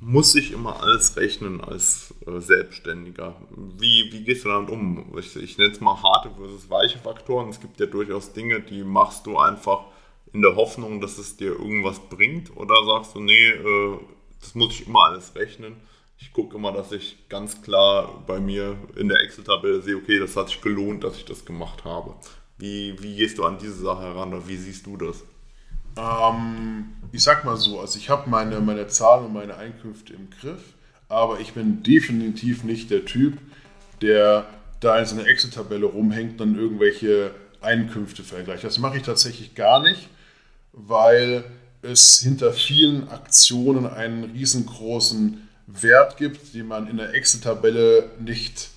muss ich immer alles rechnen als äh, Selbstständiger? Wie, wie gehst du damit um? Ich, ich nenne es mal harte versus weiche Faktoren. Es gibt ja durchaus Dinge, die machst du einfach in der Hoffnung, dass es dir irgendwas bringt. Oder sagst du, nee, äh, das muss ich immer alles rechnen. Ich gucke immer, dass ich ganz klar bei mir in der Excel-Tabelle sehe, okay, das hat sich gelohnt, dass ich das gemacht habe. Wie, wie gehst du an diese Sache heran oder wie siehst du das? Ähm, ich sag mal so, also ich habe meine, meine Zahlen und meine Einkünfte im Griff, aber ich bin definitiv nicht der Typ, der da in seiner Excel-Tabelle rumhängt und dann irgendwelche Einkünfte vergleicht. Das mache ich tatsächlich gar nicht, weil es hinter vielen Aktionen einen riesengroßen Wert gibt, den man in der Excel-Tabelle nicht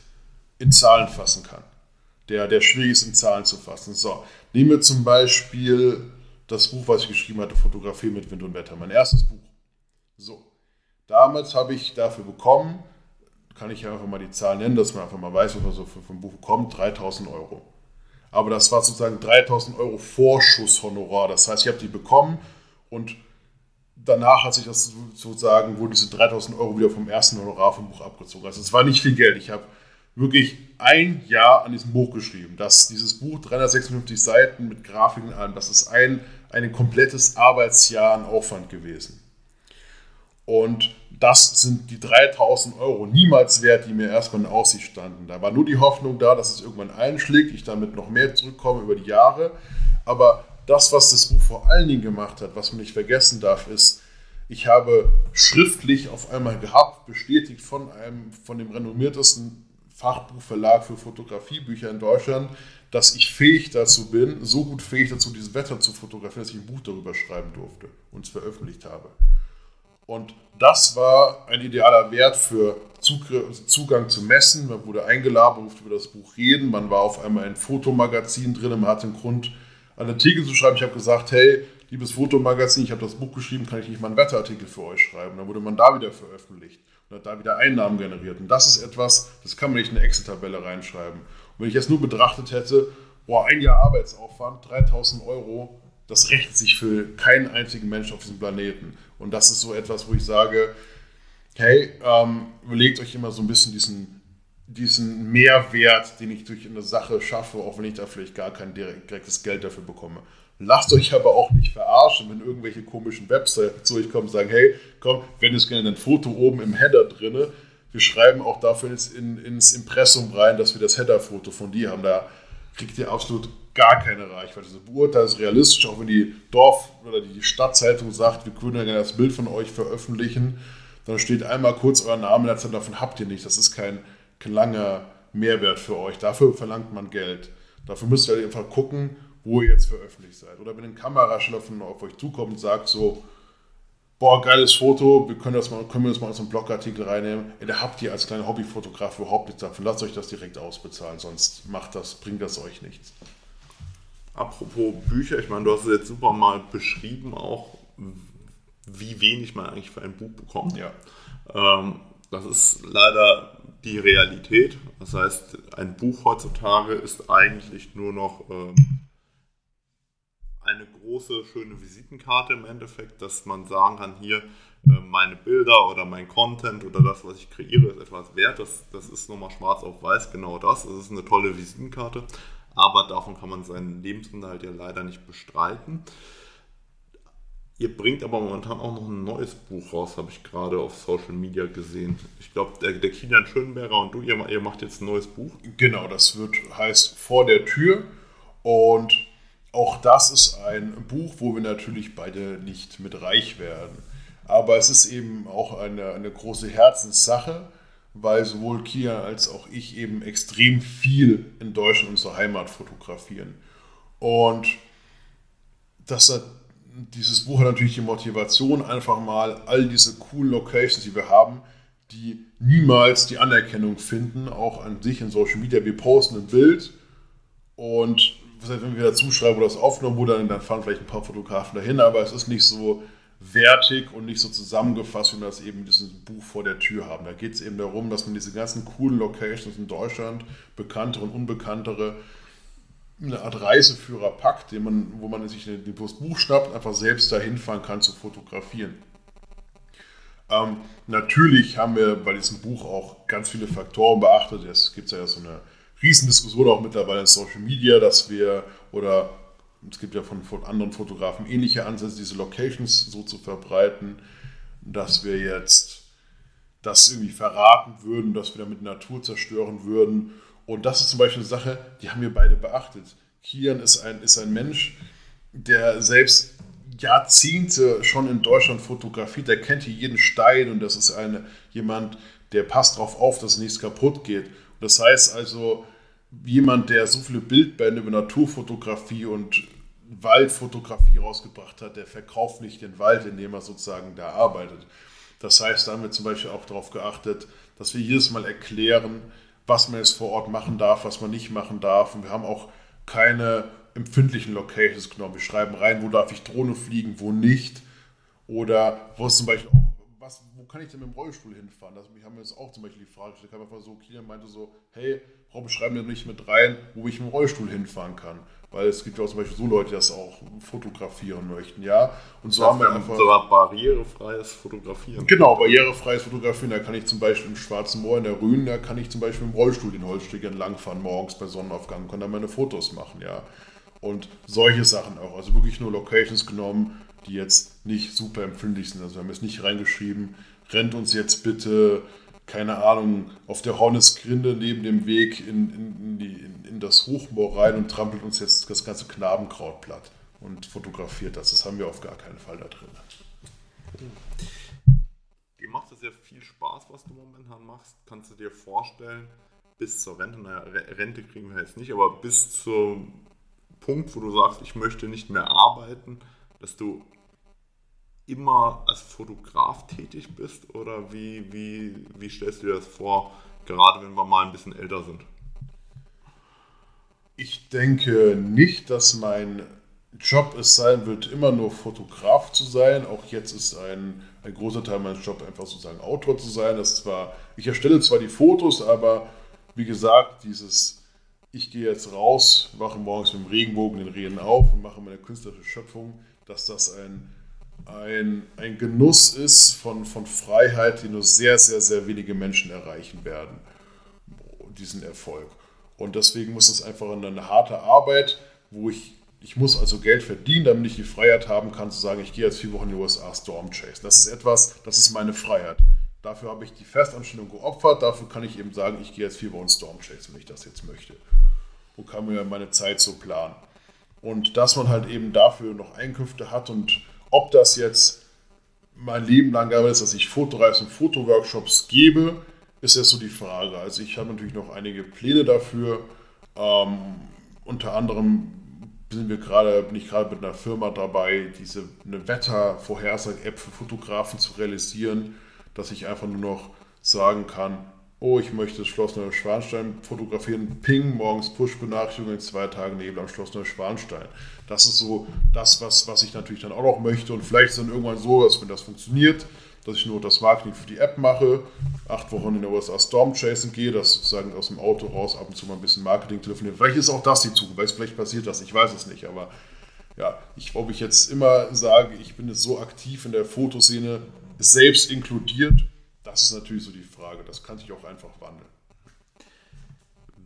in Zahlen fassen kann. Der, der schwierig ist in Zahlen zu fassen. So, nehmen wir zum Beispiel das Buch, was ich geschrieben hatte, Fotografie mit Wind und Wetter. Mein erstes Buch. So. Damals habe ich dafür bekommen, kann ich einfach mal die Zahl nennen, dass man einfach mal weiß, was man so für, für ein Buch bekommt, 3000 Euro. Aber das war sozusagen 3000 Euro Vorschusshonorar. Das heißt, ich habe die bekommen und danach hat sich das sozusagen, wurden diese 3000 Euro wieder vom ersten Honorar vom Buch abgezogen. Also es war nicht viel Geld. Ich habe wirklich ein Jahr an diesem Buch geschrieben. Das, dieses Buch, 356 Seiten mit Grafiken an, das ist ein ein komplettes Arbeitsjahr an Aufwand gewesen. Und das sind die 3000 Euro niemals wert, die mir erstmal in Aussicht standen. Da war nur die Hoffnung da, dass es irgendwann einschlägt, ich damit noch mehr zurückkomme über die Jahre. Aber das, was das Buch vor allen Dingen gemacht hat, was man nicht vergessen darf, ist, ich habe schriftlich auf einmal gehabt, bestätigt von einem, von dem renommiertesten Fachbuchverlag für Fotografiebücher in Deutschland, dass ich fähig dazu bin, so gut fähig dazu, dieses Wetter zu fotografieren, dass ich ein Buch darüber schreiben durfte und es veröffentlicht habe. Und das war ein idealer Wert für Zugang zu Messen. Man wurde eingeladen, durfte über das Buch reden. Man war auf einmal ein Fotomagazin drin. Man hatte den Grund, einen Artikel zu schreiben. Ich habe gesagt, hey, liebes Fotomagazin, ich habe das Buch geschrieben, kann ich nicht mal einen Wetterartikel für euch schreiben? Dann wurde man da wieder veröffentlicht und hat da wieder Einnahmen generiert. Und das ist etwas, das kann man nicht in eine Excel-Tabelle reinschreiben. Und wenn ich jetzt nur betrachtet hätte, boah, ein Jahr Arbeitsaufwand, 3000 Euro, das rechnet sich für keinen einzigen Menschen auf diesem Planeten. Und das ist so etwas, wo ich sage, hey, ähm, überlegt euch immer so ein bisschen diesen, diesen Mehrwert, den ich durch eine Sache schaffe, auch wenn ich da vielleicht gar kein direktes Geld dafür bekomme. Lasst euch aber auch nicht verarschen, wenn irgendwelche komischen Websites zu euch kommen und sagen, hey, komm, wenn es gerne ein Foto oben im Header drinne, wir schreiben auch dafür ins, in, ins Impressum rein, dass wir das Header-Foto von dir haben. Da kriegt ihr absolut gar keine Reichweite. Also beurteilt es realistisch, auch wenn die Dorf- oder die Stadtzeitung sagt, wir können ja gerne das Bild von euch veröffentlichen, dann steht einmal kurz euer Name, davon habt ihr nicht. Das ist kein, kein langer Mehrwert für euch. Dafür verlangt man Geld. Dafür müsst ihr halt einfach gucken, wo ihr jetzt veröffentlicht seid. Oder wenn ein Kameraschler von auf euch zukommt und sagt so, boah, geiles Foto, wir können, das mal, können wir das mal in so einen Blogartikel reinnehmen. Ey, da habt ihr als kleiner Hobbyfotograf überhaupt nichts davon. Lasst euch das direkt ausbezahlen, sonst macht das, bringt das euch nichts. Apropos Bücher, ich meine, du hast es jetzt super mal beschrieben, auch wie wenig man eigentlich für ein Buch bekommt. Ja. Ähm, das ist leider die Realität. Das heißt, ein Buch heutzutage ist eigentlich nur noch ähm, eine große, schöne Visitenkarte im Endeffekt, dass man sagen kann, hier äh, meine Bilder oder mein Content oder das, was ich kreiere, ist etwas wert. Das, das ist nochmal schwarz auf weiß, genau das. Das ist eine tolle Visitenkarte aber davon kann man seinen Lebensunterhalt ja leider nicht bestreiten. Ihr bringt aber momentan auch noch ein neues Buch raus, habe ich gerade auf Social Media gesehen. Ich glaube, der, der Kilian Schönberger und du, ihr, ihr, macht jetzt ein neues Buch. Genau, das wird, heißt Vor der Tür. Und auch das ist ein Buch, wo wir natürlich beide nicht mit reich werden. Aber es ist eben auch eine, eine große Herzenssache weil sowohl Kia als auch ich eben extrem viel in Deutschland unsere Heimat fotografieren. Und das hat, dieses Buch hat natürlich die Motivation, einfach mal all diese coolen Locations, die wir haben, die niemals die Anerkennung finden, auch an sich in Social Media. Wir posten ein Bild und wenn wir dazu schreiben, wo das aufgenommen wurde, dann fahren vielleicht ein paar Fotografen dahin, aber es ist nicht so wertig und nicht so zusammengefasst, wie wir das eben in diesem Buch vor der Tür haben. Da geht es eben darum, dass man diese ganzen coolen Locations in Deutschland, bekanntere und unbekanntere, eine Art Reiseführer packt, den man, wo man sich das Buch schnappt und einfach selbst dahin fahren kann zu fotografieren. Ähm, natürlich haben wir bei diesem Buch auch ganz viele Faktoren beachtet. Es gibt ja so eine Riesendiskussion auch mittlerweile in Social Media, dass wir oder es gibt ja von, anderen Fotografen ähnliche Ansätze, diese Locations so zu verbreiten, dass wir jetzt das irgendwie verraten würden, dass wir damit Natur zerstören würden. Und das ist zum Beispiel eine Sache, die haben wir beide beachtet. Kian ist ein, ist ein Mensch, der selbst Jahrzehnte schon in Deutschland fotografiert, der kennt hier jeden Stein und das ist eine, jemand, der passt darauf auf, dass nichts kaputt geht. Das heißt also, jemand, der so viele Bildbände über Naturfotografie und Waldfotografie rausgebracht hat, der verkauft nicht den Wald, indem er sozusagen da arbeitet. Das heißt, da haben wir zum Beispiel auch darauf geachtet, dass wir jedes Mal erklären, was man jetzt vor Ort machen darf, was man nicht machen darf. Und wir haben auch keine empfindlichen Locations genommen. Wir schreiben rein, wo darf ich Drohne fliegen, wo nicht. Oder wo es zum Beispiel auch was, wo kann ich denn mit dem Rollstuhl hinfahren? Das, wir haben jetzt auch zum Beispiel die Frage gestellt, einfach so, Kilian meinte so, hey, warum schreiben wir nicht mit rein, wo ich mit dem Rollstuhl hinfahren kann? Weil es gibt ja auch zum Beispiel so Leute, die das auch fotografieren möchten, ja. Und so das haben wir einfach. So barrierefreies Fotografieren. Genau, barrierefreies Fotografieren. Da kann ich zum Beispiel im Schwarzen Moor in der Rhön, da kann ich zum Beispiel dem Rollstuhl den Holzsteg entlangfahren morgens bei Sonnenaufgang und kann da meine Fotos machen, ja. Und solche Sachen auch. Also wirklich nur Locations genommen, die jetzt nicht super empfindlich sind. Also wir haben jetzt nicht reingeschrieben, rennt uns jetzt bitte, keine Ahnung, auf der Hornesgrinde neben dem Weg in, in, in, die, in, das Hochmoor rein und trampelt uns jetzt das ganze Knabenkraut platt. und fotografiert das. Das haben wir auf gar keinen Fall da drin. Dir macht es ja viel Spaß, was du momentan machst. Kannst du dir vorstellen, bis zur Rente, naja, Rente kriegen wir jetzt nicht, aber bis zum Punkt, wo du sagst, ich möchte nicht mehr arbeiten, dass du immer als Fotograf tätig bist oder wie, wie, wie stellst du dir das vor, gerade wenn wir mal ein bisschen älter sind? Ich denke nicht, dass mein Job es sein wird, immer nur Fotograf zu sein. Auch jetzt ist ein, ein großer Teil meines Jobs einfach sozusagen Autor zu sein. Das zwar, ich erstelle zwar die Fotos, aber wie gesagt, dieses, ich gehe jetzt raus, wache morgens mit dem Regenbogen den Rehen auf und mache meine künstlerische Schöpfung, dass das ein, ein, ein Genuss ist von, von Freiheit, die nur sehr, sehr, sehr wenige Menschen erreichen werden, diesen Erfolg. Und deswegen muss es einfach eine harte Arbeit, wo ich, ich muss also Geld verdienen, damit ich die Freiheit haben kann, zu sagen, ich gehe jetzt vier Wochen in die USA Storm Chase. Das ist etwas, das ist meine Freiheit. Dafür habe ich die Festanstellung geopfert, dafür kann ich eben sagen, ich gehe jetzt vier Wochen Storm Chase, wenn ich das jetzt möchte. Und kann mir meine Zeit so planen. Und dass man halt eben dafür noch Einkünfte hat und ob das jetzt mein Leben lang ist, dass ich Fotoreisen und Fotoworkshops gebe, ist jetzt so die Frage. Also ich habe natürlich noch einige Pläne dafür. Ähm, unter anderem sind wir gerade, bin ich gerade mit einer Firma dabei, diese eine Wettervorhersage-App für Fotografen zu realisieren dass ich einfach nur noch sagen kann, oh, ich möchte das Schloss Neuschwanstein fotografieren, ping, morgens Push-Benachrichtigung, in zwei Tagen Nebel am Schloss Neuschwanstein. Das ist so das, was, was ich natürlich dann auch noch möchte und vielleicht ist dann irgendwann so, dass wenn das funktioniert, dass ich nur das Marketing für die App mache, acht Wochen in der USA Storm Chasing gehe, dass sozusagen aus dem Auto raus ab und zu mal ein bisschen Marketing telefonieren. Vielleicht ist auch das die Zukunft, vielleicht passiert das, ich weiß es nicht, aber ja, ich, ob ich jetzt immer sage, ich bin jetzt so aktiv in der Fotoszene, selbst inkludiert? Das ist natürlich so die Frage. Das kann sich auch einfach wandeln.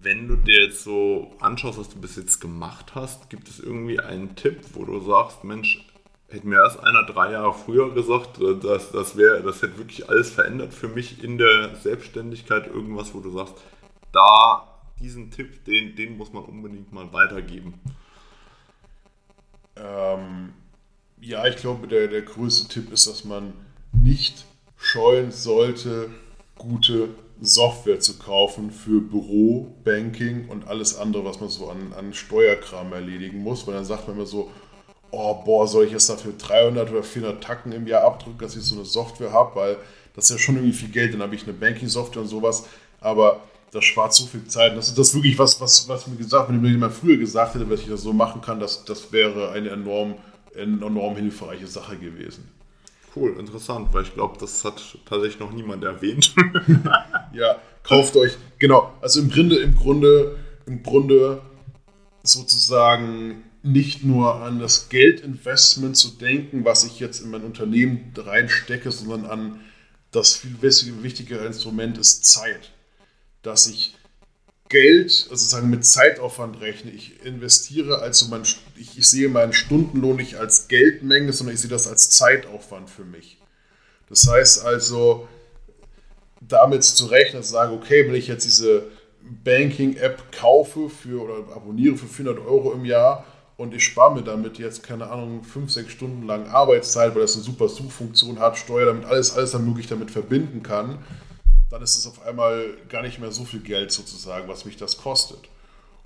Wenn du dir jetzt so anschaust, was du bis jetzt gemacht hast, gibt es irgendwie einen Tipp, wo du sagst, Mensch, hätte mir erst einer drei Jahre früher gesagt, dass das wäre, das hätte wirklich alles verändert für mich in der Selbstständigkeit, irgendwas, wo du sagst, da diesen Tipp, den, den muss man unbedingt mal weitergeben. Ähm, ja, ich glaube, der, der größte Tipp ist, dass man nicht scheuen sollte, gute Software zu kaufen für Büro, Banking und alles andere, was man so an, an Steuerkram erledigen muss, weil dann sagt man immer so, oh boah, soll ich jetzt dafür 300 oder 400 Tacken im Jahr abdrücken, dass ich so eine Software habe, weil das ist ja schon irgendwie viel Geld, dann habe ich eine Banking-Software und sowas, aber das spart so viel Zeit. Das ist das wirklich was, was, was mir gesagt, wenn mir jemand früher gesagt hätte, dass ich das so machen kann, das, das wäre eine enorm, enorm hilfreiche Sache gewesen. Cool, interessant, weil ich glaube, das hat tatsächlich noch niemand erwähnt. ja, kauft euch, genau, also im Grunde, im Grunde, im Grunde sozusagen nicht nur an das Geldinvestment zu denken, was ich jetzt in mein Unternehmen reinstecke, sondern an das viel wichtigere Instrument ist Zeit. Dass ich Geld, also sozusagen mit Zeitaufwand rechne. Ich investiere also mein, ich, ich sehe meinen Stundenlohn nicht als Geldmenge, sondern ich sehe das als Zeitaufwand für mich. Das heißt also, damit zu rechnen, dass ich sage, okay, wenn ich jetzt diese Banking-App kaufe für oder abonniere für 400 Euro im Jahr und ich spare mir damit jetzt, keine Ahnung, 5, 6 Stunden lang Arbeitszeit, weil das eine super Suchfunktion hat, Steuer, damit alles, alles dann möglich damit verbinden kann, dann ist es auf einmal gar nicht mehr so viel Geld sozusagen, was mich das kostet.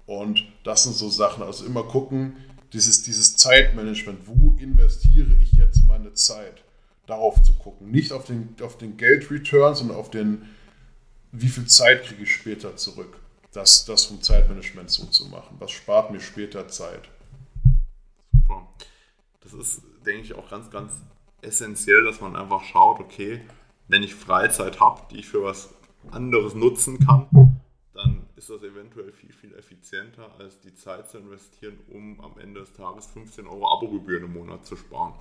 Und das sind so Sachen, also immer gucken, dieses, dieses Zeitmanagement, wo investiere ich jetzt meine Zeit? Darauf zu gucken. Nicht auf den, auf den Geldreturn, sondern auf den, wie viel Zeit kriege ich später zurück. Das, das vom Zeitmanagement so zu machen. Was spart mir später Zeit? Super. Das ist, denke ich, auch ganz, ganz essentiell, dass man einfach schaut, okay, wenn ich Freizeit habe, die ich für was anderes nutzen kann, dann ist das eventuell viel, viel effizienter, als die Zeit zu investieren, um am Ende des Tages 15 Euro Abogebühren im Monat zu sparen.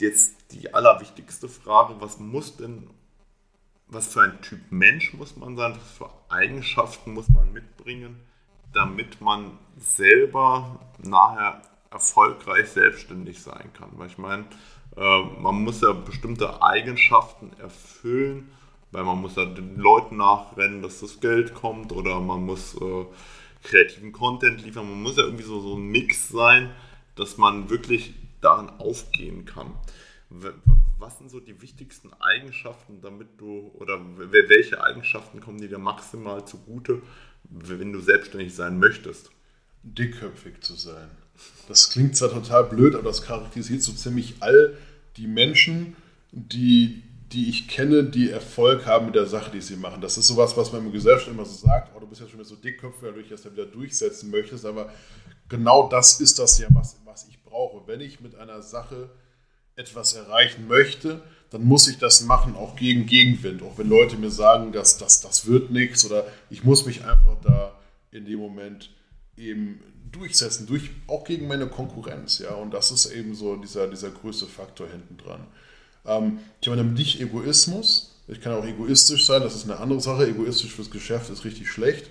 Jetzt die allerwichtigste Frage, was muss denn, was für ein Typ Mensch muss man sein, was für Eigenschaften muss man mitbringen, damit man selber nachher erfolgreich selbstständig sein kann. Weil ich meine, äh, man muss ja bestimmte Eigenschaften erfüllen, weil man muss ja den Leuten nachrennen, dass das Geld kommt oder man muss äh, kreativen Content liefern. Man muss ja irgendwie so, so ein Mix sein, dass man wirklich daran aufgehen kann. Was sind so die wichtigsten Eigenschaften, damit du, oder welche Eigenschaften kommen dir maximal zugute, wenn du selbstständig sein möchtest? Dickköpfig zu sein. Das klingt zwar total blöd, aber das charakterisiert so ziemlich all die Menschen, die, die ich kenne, die Erfolg haben mit der Sache, die sie machen. Das ist sowas, was man im Gesellschaft immer so sagt, oh, du bist ja schon wieder so dickköpfig, weil du dich das ja wieder durchsetzen möchtest, aber genau das ist das ja, was, was ich brauche. Wenn ich mit einer Sache etwas erreichen möchte, dann muss ich das machen, auch gegen Gegenwind. Auch wenn Leute mir sagen, dass das, das wird nichts oder ich muss mich einfach da in dem Moment eben durchsetzen, durch, auch gegen meine Konkurrenz. Ja? Und das ist eben so dieser, dieser größte Faktor hinten dran. Ähm, ich meine nicht Egoismus. Ich kann auch egoistisch sein, das ist eine andere Sache. Egoistisch fürs Geschäft ist richtig schlecht.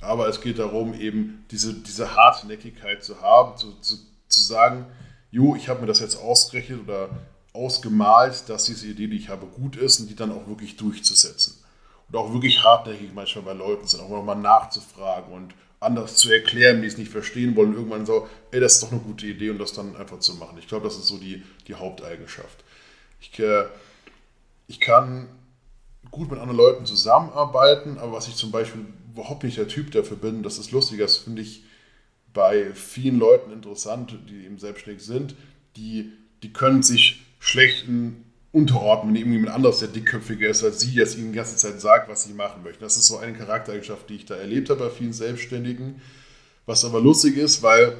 Aber es geht darum, eben diese, diese Hartnäckigkeit zu haben, zu, zu, zu sagen, jo, ich habe mir das jetzt ausgerechnet oder ausgemalt, dass diese Idee, die ich habe, gut ist und die dann auch wirklich durchzusetzen. Und auch wirklich hartnäckig manchmal bei Leuten sind, auch mal nachzufragen und anders zu erklären, die es nicht verstehen wollen, irgendwann so, ey, das ist doch eine gute Idee und das dann einfach zu machen. Ich glaube, das ist so die, die Haupteigenschaft. Ich, äh, ich kann gut mit anderen Leuten zusammenarbeiten, aber was ich zum Beispiel überhaupt nicht der Typ dafür bin, das ist lustig, das finde ich bei vielen Leuten interessant, die eben selbstständig sind, die, die können sich schlechten unterordnen, wenn irgendjemand anderes, der dickköpfiger ist als sie, jetzt ihnen die ganze Zeit sagt, was sie machen möchten. Das ist so eine Charaktereigenschaft, die ich da erlebt habe bei vielen Selbstständigen. Was aber lustig ist, weil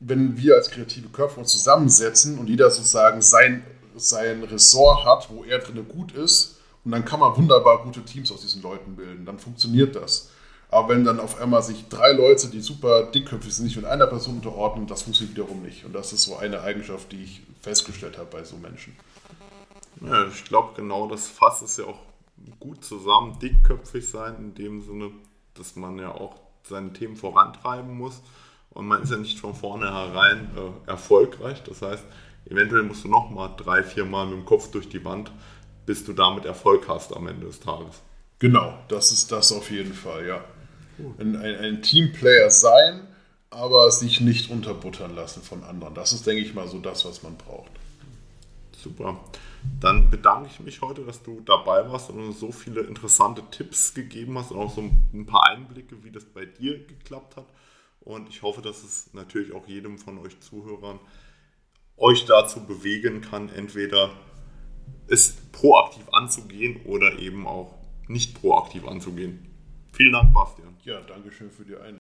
wenn wir als kreative Köpfe uns zusammensetzen und jeder sozusagen sein, sein Ressort hat, wo er drin gut ist, und dann kann man wunderbar gute Teams aus diesen Leuten bilden, dann funktioniert das. Aber wenn dann auf einmal sich drei Leute, die super dickköpfig sind, nicht mit einer Person unterordnen, das funktioniert wiederum nicht. Und das ist so eine Eigenschaft, die ich festgestellt habe bei so Menschen. Ja, ich glaube, genau das fasst es ja auch gut zusammen. Dickköpfig sein in dem Sinne, dass man ja auch seine Themen vorantreiben muss. Und man ist ja nicht von vornherein äh, erfolgreich. Das heißt, eventuell musst du nochmal drei, vier Mal mit dem Kopf durch die Wand, bis du damit Erfolg hast am Ende des Tages. Genau, das ist das auf jeden Fall, ja. Ein, ein, ein Teamplayer sein, aber sich nicht unterbuttern lassen von anderen. Das ist, denke ich mal, so das, was man braucht. Super. Dann bedanke ich mich heute, dass du dabei warst und uns so viele interessante Tipps gegeben hast und auch so ein paar Einblicke, wie das bei dir geklappt hat. Und ich hoffe, dass es natürlich auch jedem von euch Zuhörern euch dazu bewegen kann, entweder es proaktiv anzugehen oder eben auch nicht proaktiv anzugehen. Vielen Dank, Bastian. Ja, danke schön für die Einladung.